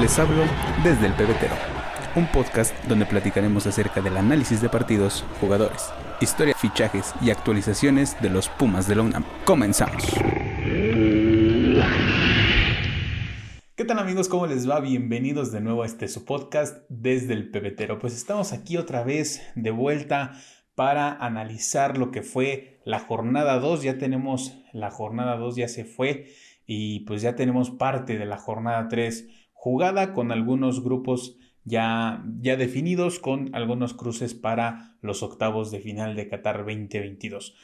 Les hablo desde el pebetero, un podcast donde platicaremos acerca del análisis de partidos, jugadores, historia, fichajes y actualizaciones de los Pumas de la UNAM. Comenzamos. ¿Qué tal amigos? ¿Cómo les va? Bienvenidos de nuevo a este su podcast desde el pebetero. Pues estamos aquí otra vez de vuelta para analizar lo que fue la jornada 2. Ya tenemos la jornada 2, ya se fue y pues ya tenemos parte de la jornada 3 jugada con algunos grupos ya, ya definidos con algunos cruces para los octavos de final de Qatar 2022.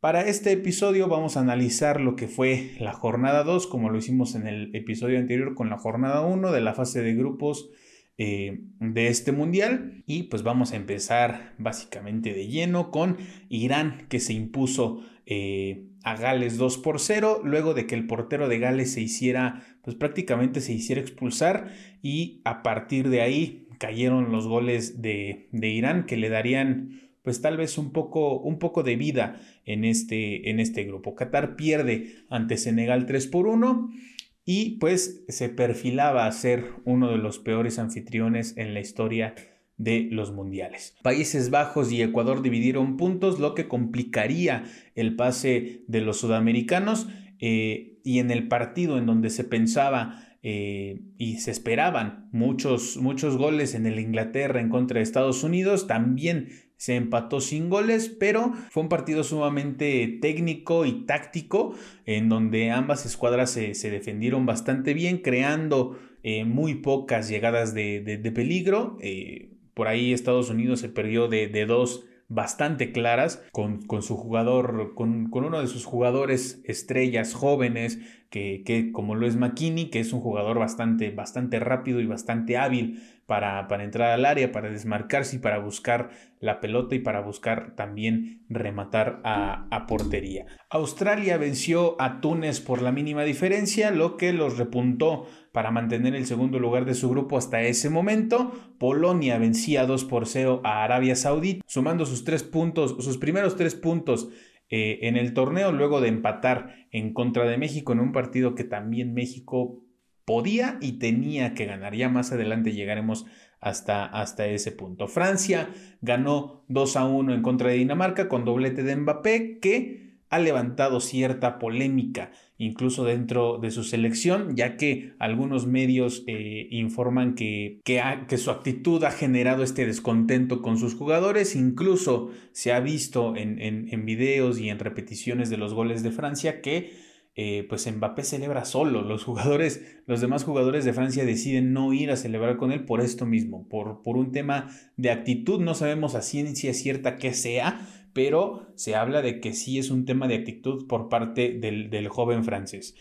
Para este episodio vamos a analizar lo que fue la jornada 2, como lo hicimos en el episodio anterior con la jornada 1 de la fase de grupos eh, de este mundial. Y pues vamos a empezar básicamente de lleno con Irán que se impuso eh, a Gales 2 por 0, luego de que el portero de Gales se hiciera, pues prácticamente se hiciera expulsar y a partir de ahí cayeron los goles de, de Irán que le darían pues tal vez un poco, un poco de vida en este, en este grupo. Qatar pierde ante Senegal 3 por 1 y pues se perfilaba a ser uno de los peores anfitriones en la historia de los mundiales. Países Bajos y Ecuador dividieron puntos, lo que complicaría el pase de los sudamericanos eh, y en el partido en donde se pensaba eh, y se esperaban muchos, muchos goles en el Inglaterra en contra de Estados Unidos, también se empató sin goles, pero fue un partido sumamente técnico y táctico, en donde ambas escuadras se, defendieron bastante bien, creando eh, muy pocas llegadas de, peligro. Por ahí Estados Unidos se perdió de, dos bastante claras con, su jugador, con, uno de sus jugadores estrellas jóvenes, que, que, como lo es McKinney, que es un jugador bastante, bastante rápido y bastante hábil para, para, entrar al área, para desmarcarse y para buscar la pelota y para buscar también rematar a, portería. Australia venció a Túnez por la mínima diferencia, lo que los repuntó para mantener el segundo lugar de su grupo hasta ese momento. Polonia vencía 2 por 0 a Arabia Saudí, sumando sus tres puntos, sus primeros tres puntos eh, en el torneo, luego de empatar en contra de México en un partido que también México podía y tenía que ganar. Ya más adelante llegaremos hasta, hasta ese punto. Francia ganó 2 a 1 en contra de Dinamarca con doblete de Mbappé que ha levantado cierta polémica incluso dentro de su selección, ya que algunos medios eh, informan que, que, su actitud ha generado este descontento con sus jugadores, incluso se ha visto en, en, videos y en repeticiones de los goles de Francia que eh, pues Mbappé celebra solo, los jugadores, los demás jugadores de Francia deciden no ir a celebrar con él por esto mismo, por, por un tema de actitud, no sabemos a ciencia cierta qué sea, pero se habla de que sí es un tema de actitud por parte del, joven francés.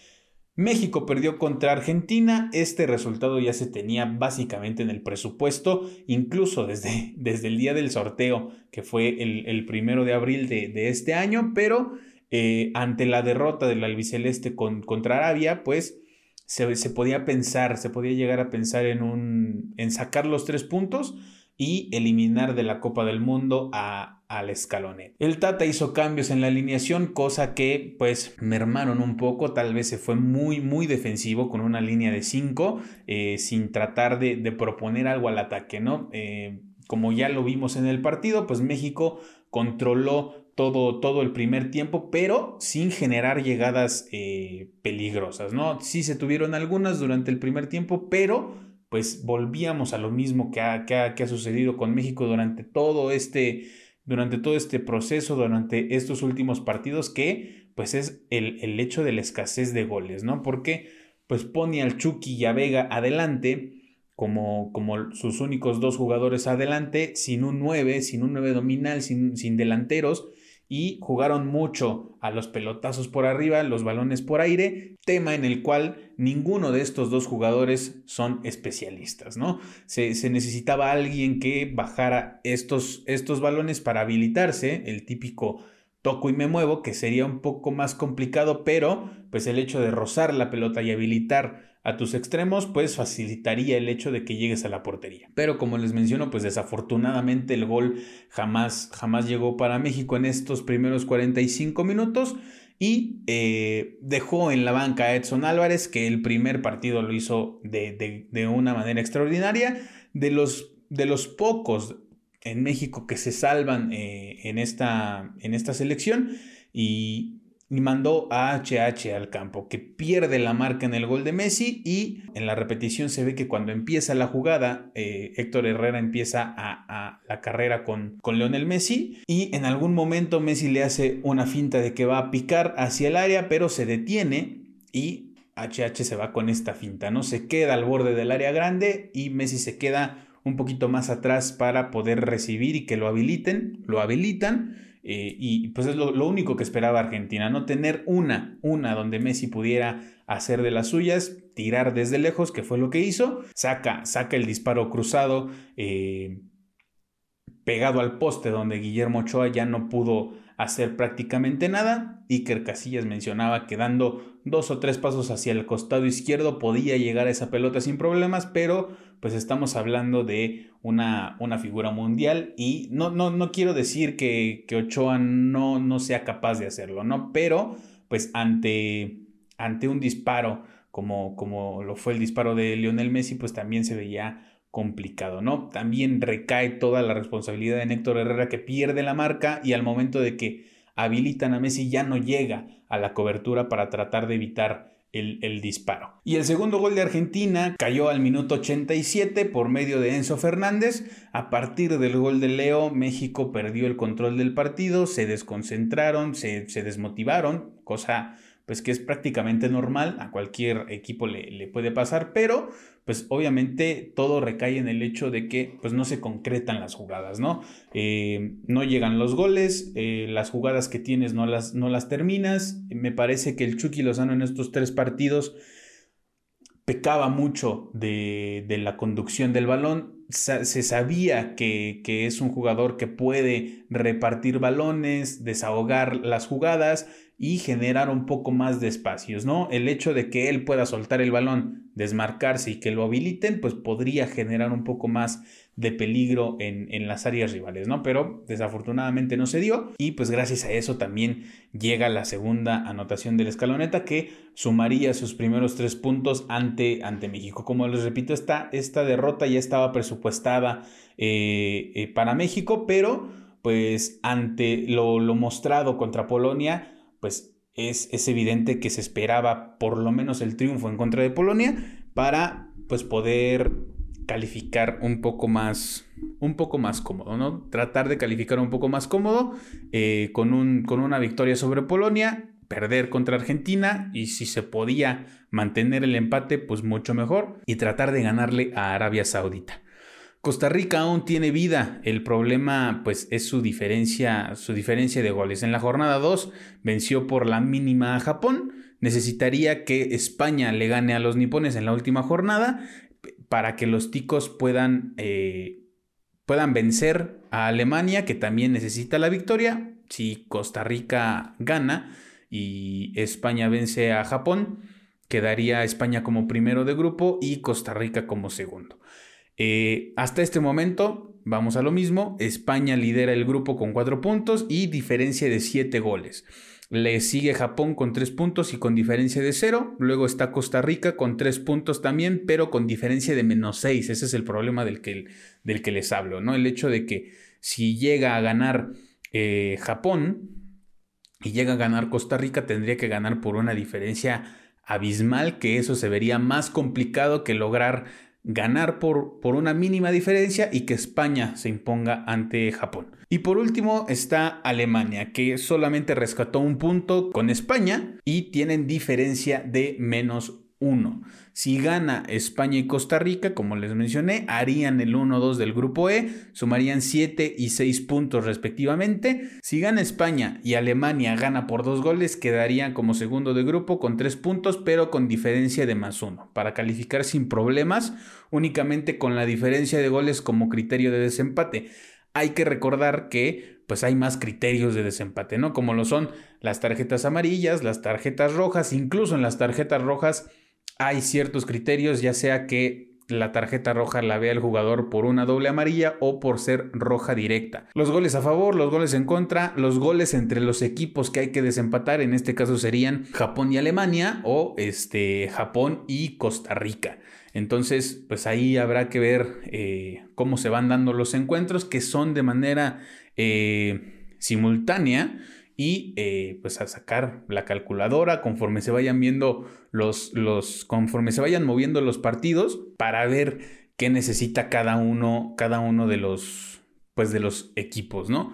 México perdió contra Argentina, este resultado ya se tenía básicamente en el presupuesto, incluso desde, desde el día del sorteo, que fue el, primero de abril de, este año, pero eh, ante la derrota del albiceleste contra Arabia, pues se, podía pensar, se podía llegar a pensar en, un, en sacar los tres puntos y eliminar de la Copa del Mundo a, al escalonet. El Tata hizo cambios en la alineación, cosa que pues mermaron un poco, tal vez se fue muy muy defensivo con una línea de 5 eh, sin tratar de, proponer algo al ataque, ¿no? Eh, como ya lo vimos en el partido, pues México controló todo, todo el primer tiempo, pero sin generar llegadas eh, peligrosas, ¿no? Sí se tuvieron algunas durante el primer tiempo, pero pues volvíamos a lo mismo que ha, que ha sucedido con México durante todo este durante todo este proceso, durante estos últimos partidos, que pues es el, el hecho de la escasez de goles, ¿no? Porque pues pone al Chucky y a Vega adelante como, como sus únicos dos jugadores adelante, sin un 9, sin un 9 dominal, sin, sin delanteros, y jugaron mucho a los pelotazos por arriba, los balones por aire, tema en el cual ninguno de estos dos jugadores son especialistas, ¿no? Se, necesitaba alguien que bajara estos, estos balones para habilitarse, el típico toco y me muevo, que sería un poco más complicado, pero pues el hecho de rozar la pelota y habilitar a tus extremos, pues facilitaría el hecho de que llegues a la portería. Pero como les menciono, pues desafortunadamente el gol jamás, jamás llegó para México en estos primeros 45 minutos y eh, dejó en la banca a Edson Álvarez, que el primer partido lo hizo de, una manera extraordinaria. De los, de los pocos en México que se salvan eh, en, esta, en esta selección y y mandó a HH al campo, que pierde la marca en el gol de Messi y en la repetición se ve que cuando empieza la jugada, eh, Héctor Herrera empieza a, la carrera con, con Leonel Messi y en algún momento Messi le hace una finta de que va a picar hacia el área, pero se detiene y HH se va con esta finta, ¿no? Se queda al borde del área grande y Messi se queda un poquito más atrás para poder recibir y que lo habiliten, lo habilitan eh, y pues es lo, único que esperaba Argentina, no tener una, una donde Messi pudiera hacer de las suyas, tirar desde lejos, que fue lo que hizo, saca, saca el disparo cruzado, eh, pegado al poste donde Guillermo Ochoa ya no pudo hacer prácticamente nada. Iker Casillas mencionaba que dando dos o tres pasos hacia el costado izquierdo podía llegar a esa pelota sin problemas, pero pues estamos hablando de una, una figura mundial y no, no, no quiero decir que, que, Ochoa no, no sea capaz de hacerlo, ¿no? Pero pues ante, ante un disparo como, como lo fue el disparo de Lionel Messi, pues también se veía complicado, ¿no? También recae toda la responsabilidad en Héctor Herrera que pierde la marca y al momento de que habilitan a Messi ya no llega a la cobertura para tratar de evitar el, disparo. Y el segundo gol de Argentina cayó al minuto 87 por medio de Enzo Fernández. A partir del gol de Leo, México perdió el control del partido, se desconcentraron, se desmotivaron, cosa pues que es prácticamente normal, a cualquier equipo le, le, puede pasar, pero pues obviamente todo recae en el hecho de que pues no se concretan las jugadas, ¿no? Eh, no llegan los goles, eh, las jugadas que tienes no las, no las terminas, me parece que el Chucky Lozano en estos tres partidos pecaba mucho de, de la conducción del balón, se sabía que, que, es un jugador que puede repartir balones, desahogar las jugadas y generar un poco más de espacios, ¿no? El hecho de que él pueda soltar el balón, desmarcarse y que lo habiliten, pues podría generar un poco más de peligro en, en, las áreas rivales, ¿no? Pero desafortunadamente no se dio y pues gracias a eso también llega la segunda anotación del escaloneta que sumaría sus primeros tres puntos ante, ante México. Como les repito, esta, esta derrota ya estaba presupuestada eh, eh, para México, pero pues ante lo, lo mostrado contra Polonia, pues es, es, evidente que se esperaba por lo menos el triunfo en contra de Polonia para pues poder calificar un poco más un poco más cómodo, ¿no? Tratar de calificar un poco más cómodo eh, con, un, con una victoria sobre Polonia, perder contra Argentina y si se podía mantener el empate, pues mucho mejor y tratar de ganarle a Arabia Saudita. Costa Rica aún tiene vida. El problema, pues, es su diferencia, su diferencia de goles. En la jornada 2 venció por la mínima a Japón. Necesitaría que España le gane a los nipones en la última jornada para que los ticos puedan, eh, puedan vencer a Alemania, que también necesita la victoria. Si Costa Rica gana y España vence a Japón, quedaría España como primero de grupo y Costa Rica como segundo. Eh, hasta este momento, vamos a lo mismo, España lidera el grupo con cuatro puntos y diferencia de siete goles. Le sigue Japón con tres puntos y con diferencia de cero. Luego está Costa Rica con tres puntos también, pero con diferencia de menos seis. Ese es el problema del que, del que les hablo, ¿no? El hecho de que si llega a ganar eh, Japón y llega a ganar Costa Rica, tendría que ganar por una diferencia abismal, que eso se vería más complicado que lograr ganar por, por una mínima diferencia y que España se imponga ante Japón. Y por último está Alemania, que solamente rescató un punto con España y tienen diferencia de menos 1. Si gana España y Costa Rica, como les mencioné, harían el 1-2 del grupo E, sumarían 7 y 6 puntos respectivamente. Si gana España y Alemania gana por 2 goles, quedarían como segundo de grupo con 3 puntos, pero con diferencia de más 1. Para calificar sin problemas, únicamente con la diferencia de goles como criterio de desempate. Hay que recordar que pues hay más criterios de desempate, ¿no? Como lo son las tarjetas amarillas, las tarjetas rojas, incluso en las tarjetas rojas hay ciertos criterios, ya sea que la tarjeta roja la vea el jugador por una doble amarilla o por ser roja directa. Los goles a favor, los goles en contra, los goles entre los equipos que hay que desempatar, en este caso serían Japón y Alemania o este, Japón y Costa Rica. Entonces, pues ahí habrá que ver eh, cómo se van dando los encuentros que son de manera eh, simultánea y eh, pues a sacar la calculadora conforme se vayan viendo los, los, conforme se vayan moviendo los partidos para ver qué necesita cada uno, cada uno de los, pues de los equipos, ¿no?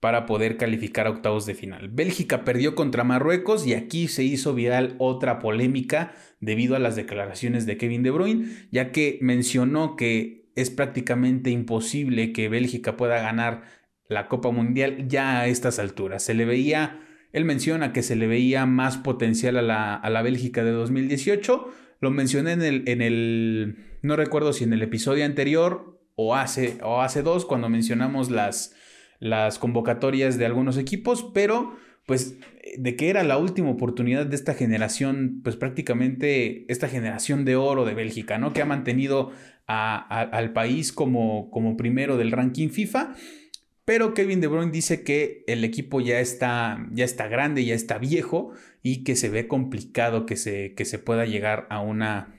Para poder calificar a octavos de final. Bélgica perdió contra Marruecos y aquí se hizo viral otra polémica debido a las declaraciones de Kevin De Bruyne, ya que mencionó que es prácticamente imposible que Bélgica pueda ganar la Copa Mundial ya a estas alturas. Se le veía, él menciona que se le veía más potencial a la, a la Bélgica de 2018. Lo mencioné en el, en el, no recuerdo si en el episodio anterior o hace, o hace dos, cuando mencionamos las, las convocatorias de algunos equipos, pero pues de que era la última oportunidad de esta generación, pues prácticamente esta generación de oro de Bélgica, ¿no? Que ha mantenido al país como, como primero del ranking FIFA pero Kevin De Bruyne dice que el equipo ya está, ya está grande, ya está viejo y que se ve complicado que se, que se pueda llegar a una,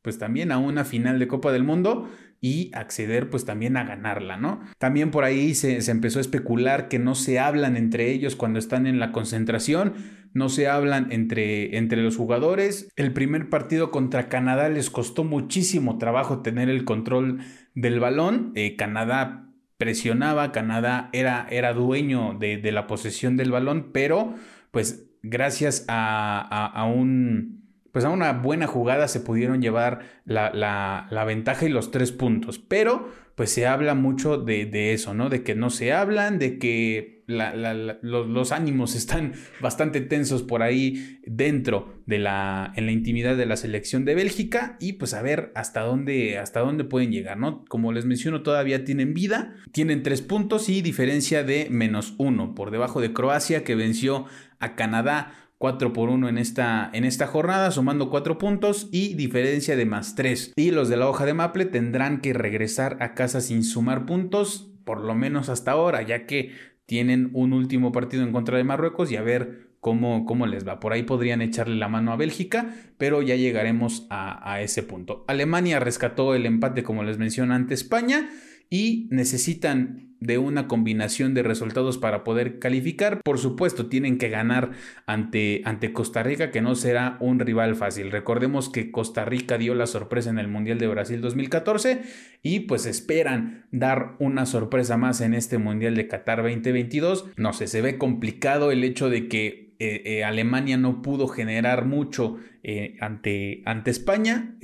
pues también a una final de Copa del Mundo y acceder pues también a ganarla, ¿no? También por ahí se, se, empezó a especular que no se hablan entre ellos cuando están en la concentración, no se hablan entre, entre los jugadores. El primer partido contra Canadá les costó muchísimo trabajo tener el control del balón. Eh, Canadá presionaba, Canadá era, era dueño de, la posesión del balón, pero pues gracias a, un pues a una buena jugada se pudieron llevar la, la, ventaja y los tres puntos. Pero pues se habla mucho de, de eso, ¿no? De que no se hablan, de que los, ánimos están bastante tensos por ahí dentro de la, en la intimidad de la selección de Bélgica y pues a ver hasta dónde, hasta dónde pueden llegar, ¿no? Como les menciono, todavía tienen vida, tienen tres puntos y diferencia de menos uno por debajo de Croacia que venció a Canadá 4 por 1 en esta, en esta jornada, sumando 4 puntos y diferencia de más 3. Y los de la hoja de Maple tendrán que regresar a casa sin sumar puntos, por lo menos hasta ahora, ya que tienen un último partido en contra de Marruecos y a ver cómo, cómo les va. Por ahí podrían echarle la mano a Bélgica, pero ya llegaremos a, a ese punto. Alemania rescató el empate, como les mencioné ante España y necesitan de una combinación de resultados para poder calificar. Por supuesto, tienen que ganar ante, ante, Costa Rica, que no será un rival fácil. Recordemos que Costa Rica dio la sorpresa en el Mundial de Brasil 2014 y pues esperan dar una sorpresa más en este Mundial de Qatar 2022. No sé, se ve complicado el hecho de que eh, eh, Alemania no pudo generar mucho eh, ante, ante España.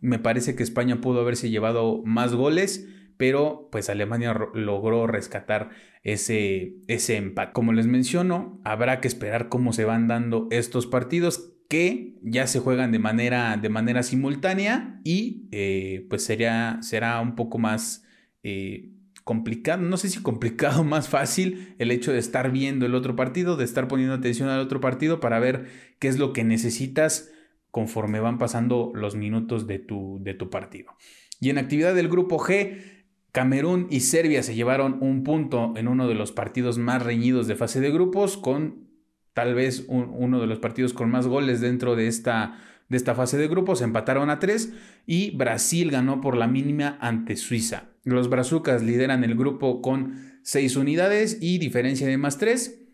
me parece que España pudo haberse llevado más goles pero pues Alemania logró rescatar ese, ese empate. Como les menciono, habrá que esperar cómo se van dando estos partidos que ya se juegan de manera, de manera simultánea y eh, pues sería, será un poco más eh, complicado, no sé si complicado, más fácil el hecho de estar viendo el otro partido, de estar poniendo atención al otro partido para ver qué es lo que necesitas conforme van pasando los minutos de tu, de tu partido. Y en actividad del grupo G, Camerún y Serbia se llevaron un punto en uno de los partidos más reñidos de fase de grupos, con tal vez uno de los partidos con más goles dentro de esta, de esta fase de grupos. Empataron a tres y Brasil ganó por la mínima ante Suiza. Los brazucas lideran el grupo con seis unidades y diferencia de más tres.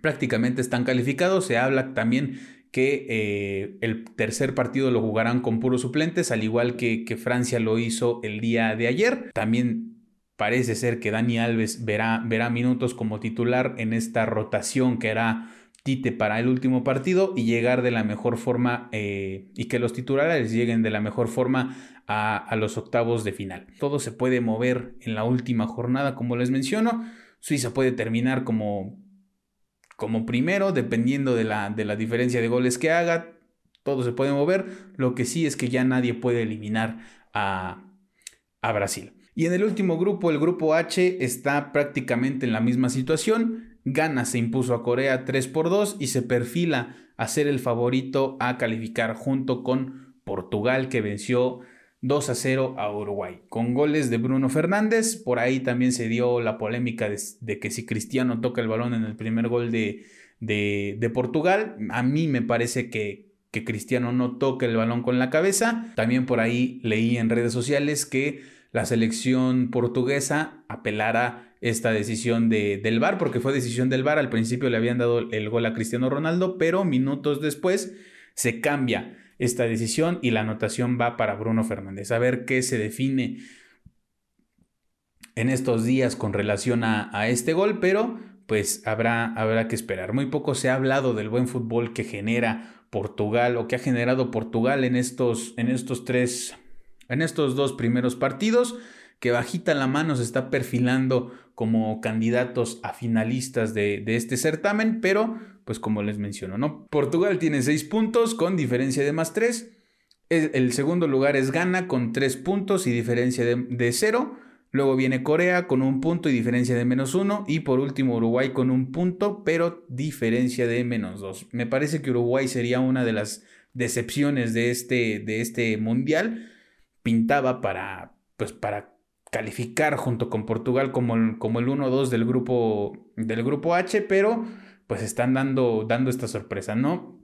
Prácticamente están calificados. Se habla también que eh, el tercer partido lo jugarán con puros suplentes, al igual que, que, Francia lo hizo el día de ayer. También parece ser que Dani Alves verá, verá minutos como titular en esta rotación que hará Tite para el último partido y llegar de la mejor forma eh, y que los titulares lleguen de la mejor forma a, a los octavos de final. Todo se puede mover en la última jornada, como les menciono. Suiza puede terminar como como primero, dependiendo de la, de la diferencia de goles que haga, todo se puede mover. Lo que sí es que ya nadie puede eliminar a, a Brasil. Y en el último grupo, el grupo H, está prácticamente en la misma situación. Ghana se impuso a Corea 3 por 2 y se perfila a ser el favorito a calificar junto con Portugal que venció 2 a 0 a Uruguay, con goles de Bruno Fernández. Por ahí también se dio la polémica de, que si Cristiano toca el balón en el primer gol de, de, Portugal. A mí me parece que, que Cristiano no toca el balón con la cabeza. También por ahí leí en redes sociales que la selección portuguesa apelara esta decisión de, del VAR, porque fue decisión del VAR. Al principio le habían dado el gol a Cristiano Ronaldo, pero minutos después se cambia esta decisión y la anotación va para Bruno Fernández. A ver qué se define en estos días con relación a, este gol, pero pues habrá, habrá que esperar. Muy poco se ha hablado del buen fútbol que genera Portugal o que ha generado Portugal en estos, en estos tres, en estos dos primeros partidos que bajita la mano se está perfilando como candidatos a finalistas de, de este certamen, pero pues como les menciono, ¿no? Portugal tiene 6 puntos con diferencia de más 3. El segundo lugar es Ghana con 3 puntos y diferencia de 0. Luego viene Corea con un punto y diferencia de menos 1. Y por último Uruguay con un punto, pero diferencia de menos 2. Me parece que Uruguay sería una de las decepciones de este, de este mundial. Pintaba para, pues para calificar junto con Portugal como el, como el 1-2 del grupo, del grupo H, pero pues están dando, dando esta sorpresa, ¿no?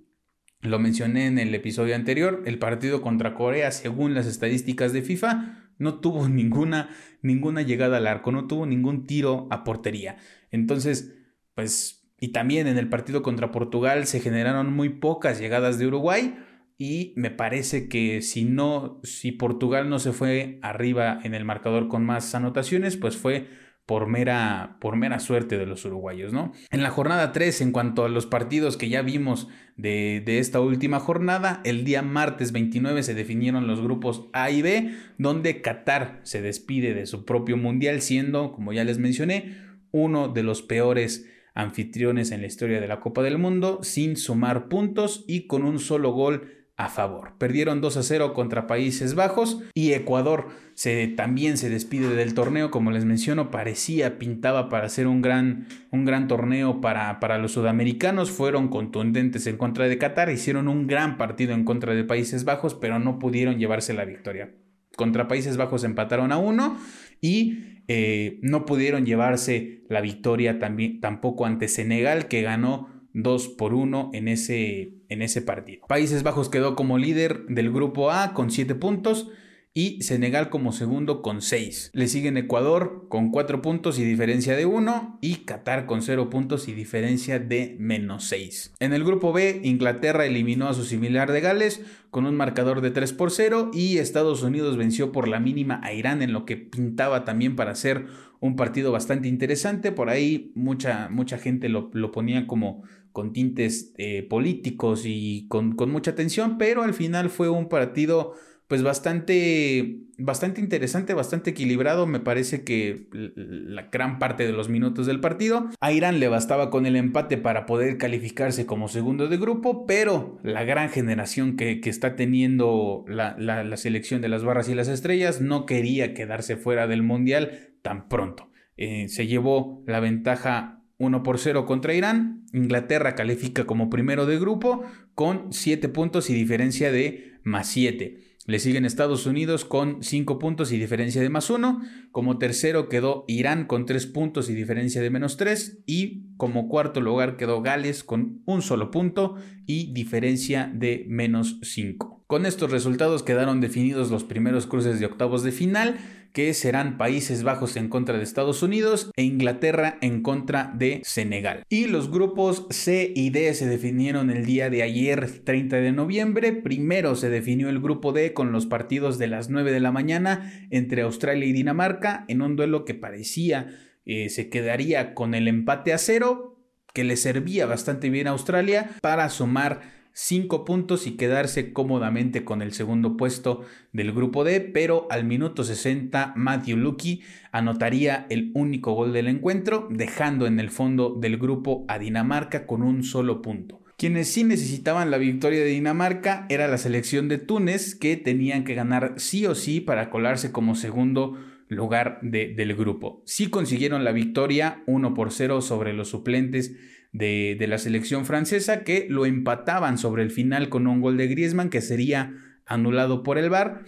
Lo mencioné en el episodio anterior, el partido contra Corea, según las estadísticas de FIFA, no tuvo ninguna, ninguna llegada al arco, no tuvo ningún tiro a portería. Entonces, pues, y también en el partido contra Portugal se generaron muy pocas llegadas de Uruguay y me parece que si no, si Portugal no se fue arriba en el marcador con más anotaciones, pues fue por mera, por mera suerte de los uruguayos, ¿no? En la jornada 3, en cuanto a los partidos que ya vimos de, de, esta última jornada, el día martes 29 se definieron los grupos A y B, donde Qatar se despide de su propio mundial, siendo, como ya les mencioné, uno de los peores anfitriones en la historia de la Copa del Mundo, sin sumar puntos y con un solo gol a favor. Perdieron 2 a 0 contra Países Bajos y Ecuador se, también se despide del torneo, como les menciono, parecía, pintaba para ser un gran, un gran torneo para, para los sudamericanos, fueron contundentes en contra de Qatar, hicieron un gran partido en contra de Países Bajos, pero no pudieron llevarse la victoria. Contra Países Bajos empataron a uno y eh, no pudieron llevarse la victoria también, tampoco ante Senegal, que ganó 2 por 1 en ese, en ese partido. Países Bajos quedó como líder del grupo A con 7 puntos y Senegal como segundo con 6. Le siguen Ecuador con 4 puntos y diferencia de 1 y Qatar con 0 puntos y diferencia de menos 6. En el grupo B, Inglaterra eliminó a su similar de Gales con un marcador de 3 por 0 y Estados Unidos venció por la mínima a Irán en lo que pintaba también para ser un partido bastante interesante. Por ahí mucha, mucha gente lo, lo ponía como con tintes eh, políticos y con, con mucha tensión, pero al final fue un partido pues bastante, bastante interesante, bastante equilibrado. Me parece que la gran parte de los minutos del partido. A Irán le bastaba con el empate para poder calificarse como segundo de grupo, pero la gran generación que, está teniendo la, selección de las barras y las estrellas no quería quedarse fuera del mundial tan pronto. Eh, se llevó la ventaja 1 por 0 contra Irán. Inglaterra califica como primero de grupo con 7 puntos y diferencia de más 7. Le siguen Estados Unidos con 5 puntos y diferencia de más 1. Como tercero quedó Irán con 3 puntos y diferencia de menos 3. Y como cuarto lugar quedó Gales con un solo punto y diferencia de menos 5. Con estos resultados quedaron definidos los primeros cruces de octavos de final que serán Países Bajos en contra de Estados Unidos e Inglaterra en contra de Senegal. Y los grupos C y D se definieron el día de ayer, 30 de noviembre. Primero se definió el grupo D con los partidos de las 9 de la mañana entre Australia y Dinamarca en un duelo que parecía eh, se quedaría con el empate a cero, que le servía bastante bien a Australia para sumar 5 puntos y quedarse cómodamente con el segundo puesto del grupo D, pero al minuto 60 Matthew Lucky anotaría el único gol del encuentro, dejando en el fondo del grupo a Dinamarca con un solo punto. Quienes sí necesitaban la victoria de Dinamarca era la selección de Túnez, que tenían que ganar sí o sí para colarse como segundo lugar del grupo. Sí consiguieron la victoria 1 por 0 sobre los suplentes de, la selección francesa que lo empataban sobre el final con un gol de Griezmann que sería anulado por el VAR.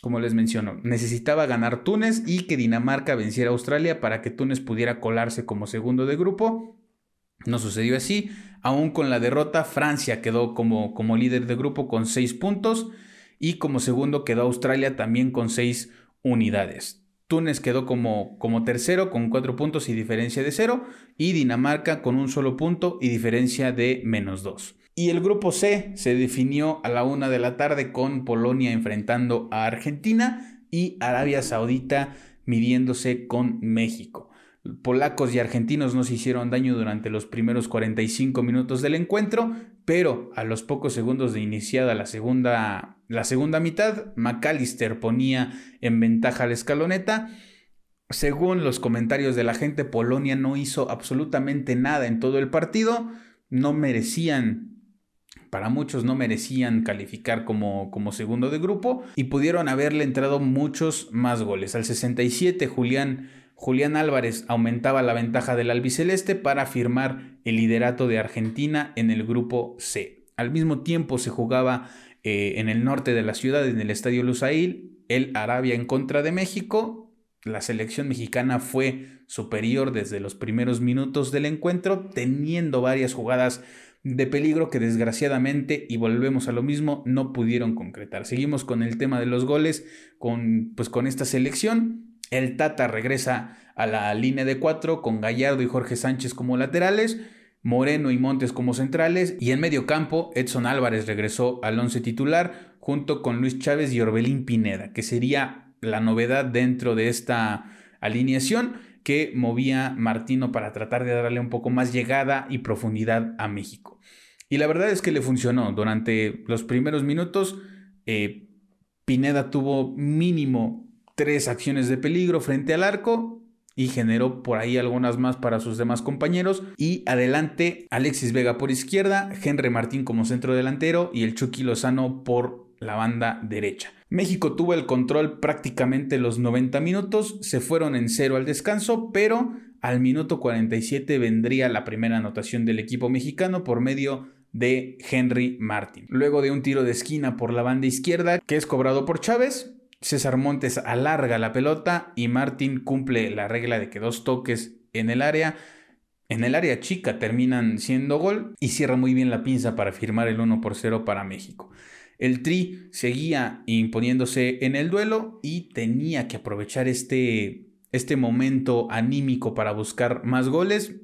como les menciono, necesitaba ganar Túnez y que Dinamarca venciera a Australia para que Túnez pudiera colarse como segundo de grupo. No sucedió así. Aún con la derrota, Francia quedó como, como líder de grupo con 6 puntos y como segundo quedó Australia también con 6 unidades. Túnez quedó como, como tercero con 4 puntos y diferencia de 0 y Dinamarca con un solo punto y diferencia de menos 2. Y el grupo C se definió a la una de la tarde con Polonia enfrentando a Argentina y Arabia Saudita midiéndose con México. Polacos y argentinos no se hicieron daño durante los primeros 45 minutos del encuentro, pero a los pocos segundos de iniciada la segunda, la segunda mitad, McAllister ponía en ventaja la escaloneta. Según los comentarios de la gente, Polonia no hizo absolutamente nada en todo el partido, no merecían para muchos no merecían calificar como, como segundo de grupo y pudieron haberle entrado muchos más goles. Al 67 Julián, Julián Álvarez aumentaba la ventaja del albiceleste para firmar el liderato de Argentina en el grupo C. Al mismo tiempo se jugaba eh, en el norte de la ciudad, en el Estadio Lusail, el Arabia en contra de México. La selección mexicana fue superior desde los primeros minutos del encuentro, teniendo varias jugadas de peligro que desgraciadamente, y volvemos a lo mismo, no pudieron concretar. Seguimos con el tema de los goles, con, pues con esta selección. El Tata regresa a la línea de cuatro con Gallardo y Jorge Sánchez como laterales. Moreno y Montes como centrales y en medio campo Edson Álvarez regresó al once titular junto con Luis Chávez y Orbelín Pineda, que sería la novedad dentro de esta alineación que movía Martino para tratar de darle un poco más llegada y profundidad a México. Y la verdad es que le funcionó. Durante los primeros minutos, eh, Pineda tuvo mínimo tres acciones de peligro frente al arco y generó por ahí algunas más para sus demás compañeros. Y adelante, Alexis Vega por izquierda, Henry Martín como centro delantero y el Chucky Lozano por la banda derecha. México tuvo el control prácticamente los 90 minutos, se fueron en cero al descanso, pero al minuto 47 vendría la primera anotación del equipo mexicano por medio de Henry Martin. Luego de un tiro de esquina por la banda izquierda que es cobrado por Chávez, César Montes alarga la pelota y Martin cumple la regla de que dos toques en el área en el área chica terminan siendo gol y cierra muy bien la pinza para firmar el 1 por 0 para México. El Tri seguía imponiéndose en el duelo y tenía que aprovechar este, este momento anímico para buscar más goles.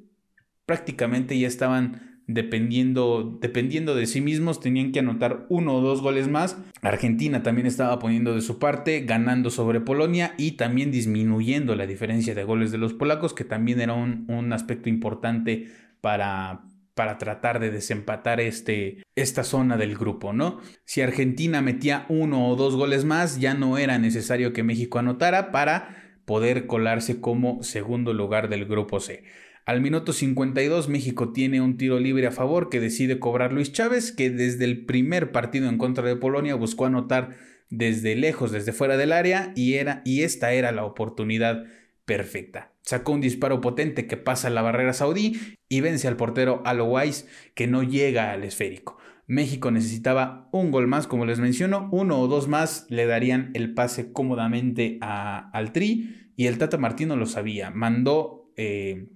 Prácticamente ya estaban dependiendo, dependiendo de sí mismos, tenían que anotar uno o dos goles más. Argentina también estaba poniendo de su parte, ganando sobre Polonia y también disminuyendo la diferencia de goles de los polacos, que también era un, un aspecto importante para, para tratar de desempatar este, esta zona del grupo, ¿no? Si Argentina metía uno o dos goles más, ya no era necesario que México anotara para poder colarse como segundo lugar del grupo C. Al minuto 52 México tiene un tiro libre a favor que decide cobrar Luis Chávez, que desde el primer partido en contra de Polonia buscó anotar desde lejos, desde fuera del área, y, era, y esta era la oportunidad perfecta. Sacó un disparo potente que pasa la barrera saudí y vence al portero Alowais que no llega al esférico. México necesitaba un gol más, como les menciono, uno o dos más le darían el pase cómodamente a, al Tri y el Tata Martino lo sabía. Mandó eh,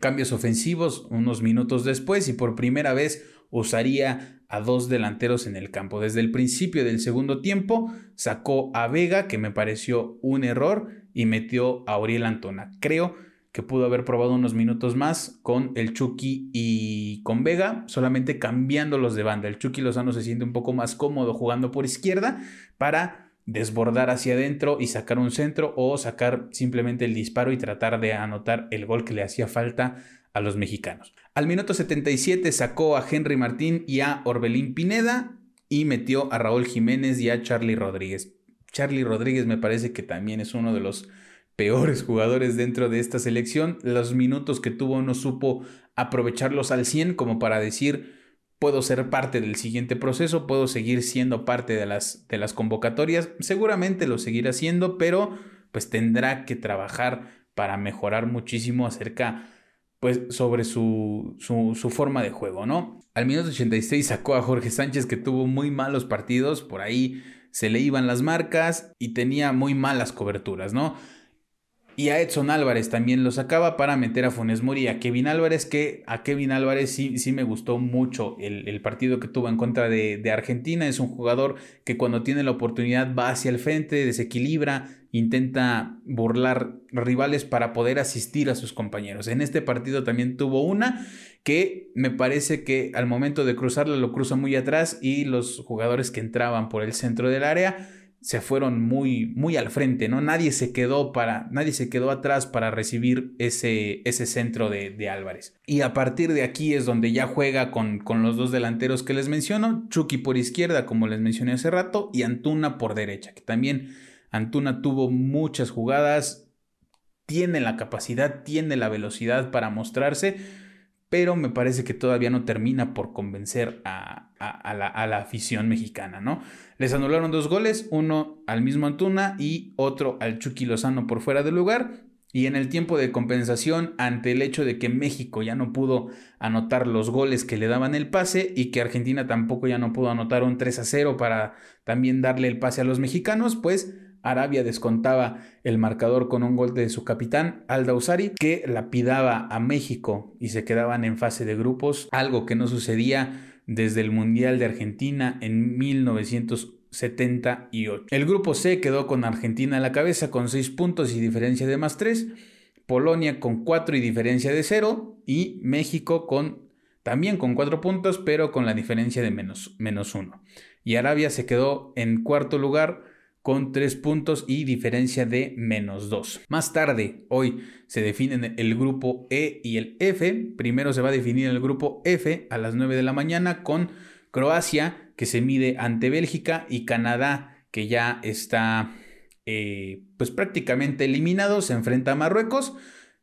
cambios ofensivos unos minutos después y por primera vez usaría a dos delanteros en el campo. Desde el principio del segundo tiempo sacó a Vega, que me pareció un error, y metió a Oriel Antona. Creo que pudo haber probado unos minutos más con el Chucky y con Vega, solamente cambiándolos de banda. El Chucky Lozano se siente un poco más cómodo jugando por izquierda para desbordar hacia adentro y sacar un centro o sacar simplemente el disparo y tratar de anotar el gol que le hacía falta a los mexicanos. Al minuto 77 sacó a Henry Martín y a Orbelín Pineda y metió a Raúl Jiménez y a Charlie Rodríguez. Charlie Rodríguez me parece que también es uno de los peores jugadores dentro de esta selección. Los minutos que tuvo no supo aprovecharlos al 100 como para decir puedo ser parte del siguiente proceso, puedo seguir siendo parte de las, de las convocatorias. Seguramente lo seguirá haciendo, pero pues tendrá que trabajar para mejorar muchísimo acerca pues sobre su, su, su, forma de juego, ¿no? Al minuto 86 sacó a Jorge Sánchez que tuvo muy malos partidos, por ahí se le iban las marcas y tenía muy malas coberturas, ¿no? Y a Edson Álvarez también lo sacaba para meter a Funes Mori. A Kevin Álvarez, que a Kevin Álvarez sí, sí me gustó mucho el, partido que tuvo en contra de, de, Argentina. Es un jugador que cuando tiene la oportunidad va hacia el frente, desequilibra, intenta burlar rivales para poder asistir a sus compañeros. En este partido también tuvo una que me parece que al momento de cruzarla lo cruza muy atrás y los jugadores que entraban por el centro del área se fueron muy, muy al frente, ¿no? Nadie se quedó para, nadie se quedó atrás para recibir ese, ese centro de, Álvarez. Y a partir de aquí es donde ya juega con, con los dos delanteros que les menciono, Chucky por izquierda, como les mencioné hace rato, y Antuna por derecha, que también Antuna tuvo muchas jugadas, tiene la capacidad, tiene la velocidad para mostrarse, pero me parece que todavía no termina por convencer a, la, afición mexicana, ¿no? Les anularon dos goles, uno al mismo Antuna y otro al Chucky Lozano por fuera del lugar. Y en el tiempo de compensación, ante el hecho de que México ya no pudo anotar los goles que le daban el pase y que Argentina tampoco ya no pudo anotar un 3 a 0 para también darle el pase a los mexicanos, pues Arabia descontaba el marcador con un gol de su capitán, Alda Usari, que lapidaba a México y se quedaban en fase de grupos, algo que no sucedía desde el Mundial de Argentina en 1978. El grupo C quedó con Argentina a la cabeza con 6 puntos y diferencia de más 3, Polonia con 4 y diferencia de 0 y México con también con 4 puntos pero con la diferencia de menos, menos 1. Y Arabia se quedó en cuarto lugar con 3 puntos y diferencia de menos 2. Más tarde, hoy, se definen el grupo E y el F. Primero se va a definir el grupo F a las 9 de la mañana con Croacia, que se mide ante Bélgica, y Canadá, que ya está eh, pues prácticamente eliminado, se enfrenta a Marruecos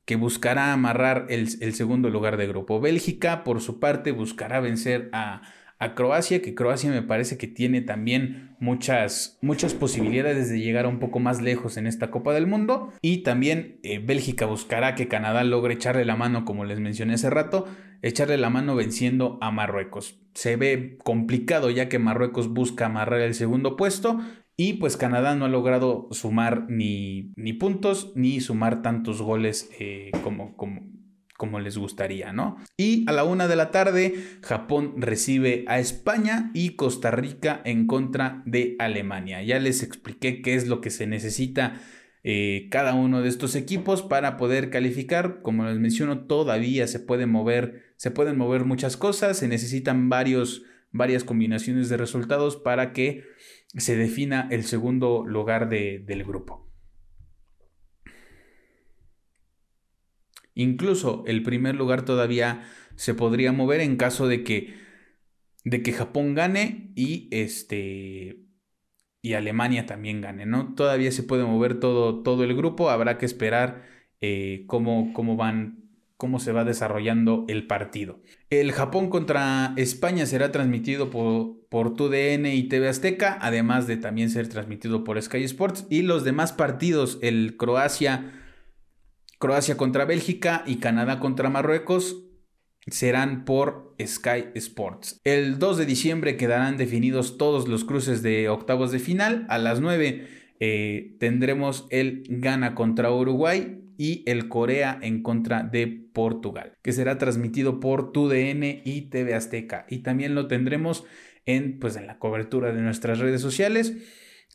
que buscará amarrar el, el segundo lugar de grupo. Bélgica, por su parte, buscará vencer a a Croacia, que Croacia me parece que tiene también muchas, muchas posibilidades de llegar un poco más lejos en esta Copa del Mundo. Y también eh, Bélgica buscará que Canadá logre echarle la mano, como les mencioné hace rato, echarle la mano venciendo a Marruecos. Se ve complicado ya que Marruecos busca amarrar el segundo puesto. Y pues Canadá no ha logrado sumar ni, ni puntos ni sumar tantos goles eh, como, como, como les gustaría, ¿no? Y a la una de la tarde, Japón recibe a España y Costa Rica en contra de Alemania. Ya les expliqué qué es lo que se necesita eh, cada uno de estos equipos para poder calificar. Como les menciono, todavía se pueden mover, se pueden mover muchas cosas, se necesitan varios, varias combinaciones de resultados para que se defina el segundo lugar del grupo. Incluso el primer lugar todavía se podría mover en caso de que, de que Japón gane y este y Alemania también gane, ¿no? Todavía se puede mover todo, todo el grupo, habrá que esperar eh, cómo, cómo van cómo se va desarrollando el partido. El Japón contra España será transmitido por, por TUDN y TV Azteca, además de también ser transmitido por Sky Sports. Y los demás partidos, el Croacia Croacia contra Bélgica y Canadá contra Marruecos serán por Sky Sports. El 2 de diciembre quedarán definidos todos los cruces de octavos de final. A las 9 eh, tendremos el Ghana contra Uruguay y el Corea en contra de Portugal, que será transmitido por TUDN y TV Azteca. Y también lo tendremos en, pues, en la cobertura de nuestras redes sociales.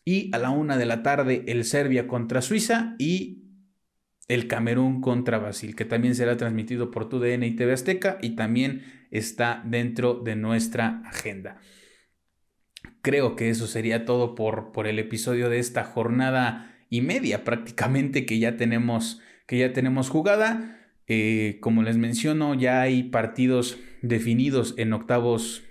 Y a la una de la tarde el Serbia contra Suiza y el Camerún contra Brasil, que también será transmitido por TUDN y TV Azteca y también está dentro de nuestra agenda. Creo que eso sería todo por, por el episodio de esta jornada y media prácticamente que ya tenemos, que ya tenemos jugada. Eh, como les menciono, ya hay partidos definidos en octavos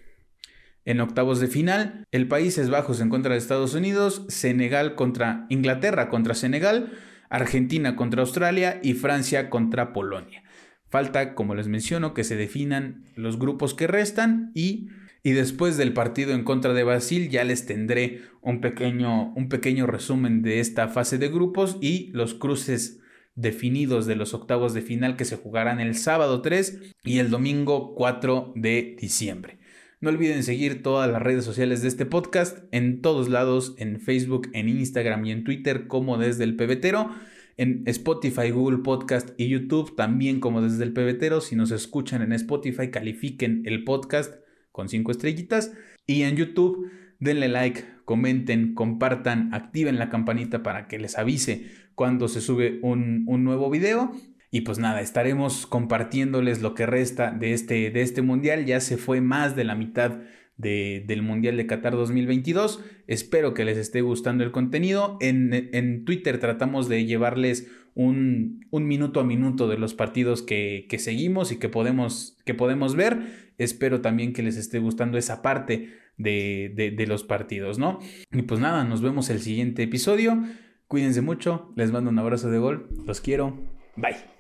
en octavos de final, el Países Bajos en contra de Estados Unidos, Senegal contra Inglaterra contra Senegal, Argentina contra Australia y Francia contra Polonia. Falta, como les menciono, que se definan los grupos que restan y, y después del partido en contra de Brasil ya les tendré un pequeño, un pequeño resumen de esta fase de grupos y los cruces definidos de los octavos de final que se jugarán el sábado 3 y el domingo 4 de diciembre. No olviden seguir todas las redes sociales de este podcast, en todos lados, en Facebook, en Instagram y en Twitter como desde el pebetero, en Spotify, Google Podcast y YouTube también como desde el pebetero. Si nos escuchan en Spotify, califiquen el podcast con cinco estrellitas y en YouTube denle like, comenten, compartan, activen la campanita para que les avise cuando se sube un, un nuevo video y pues nada, estaremos compartiéndoles lo que resta de este, de este mundial. Ya se fue más de la mitad del Mundial de Qatar 2022. Espero que les esté gustando el contenido. En, Twitter tratamos de llevarles un, minuto a minuto de los partidos que, seguimos y que podemos, que podemos ver. Espero también que les esté gustando esa parte de, de los partidos, ¿no? Y pues nada, nos vemos el siguiente episodio. Cuídense mucho, les mando un abrazo de gol, los quiero, bye.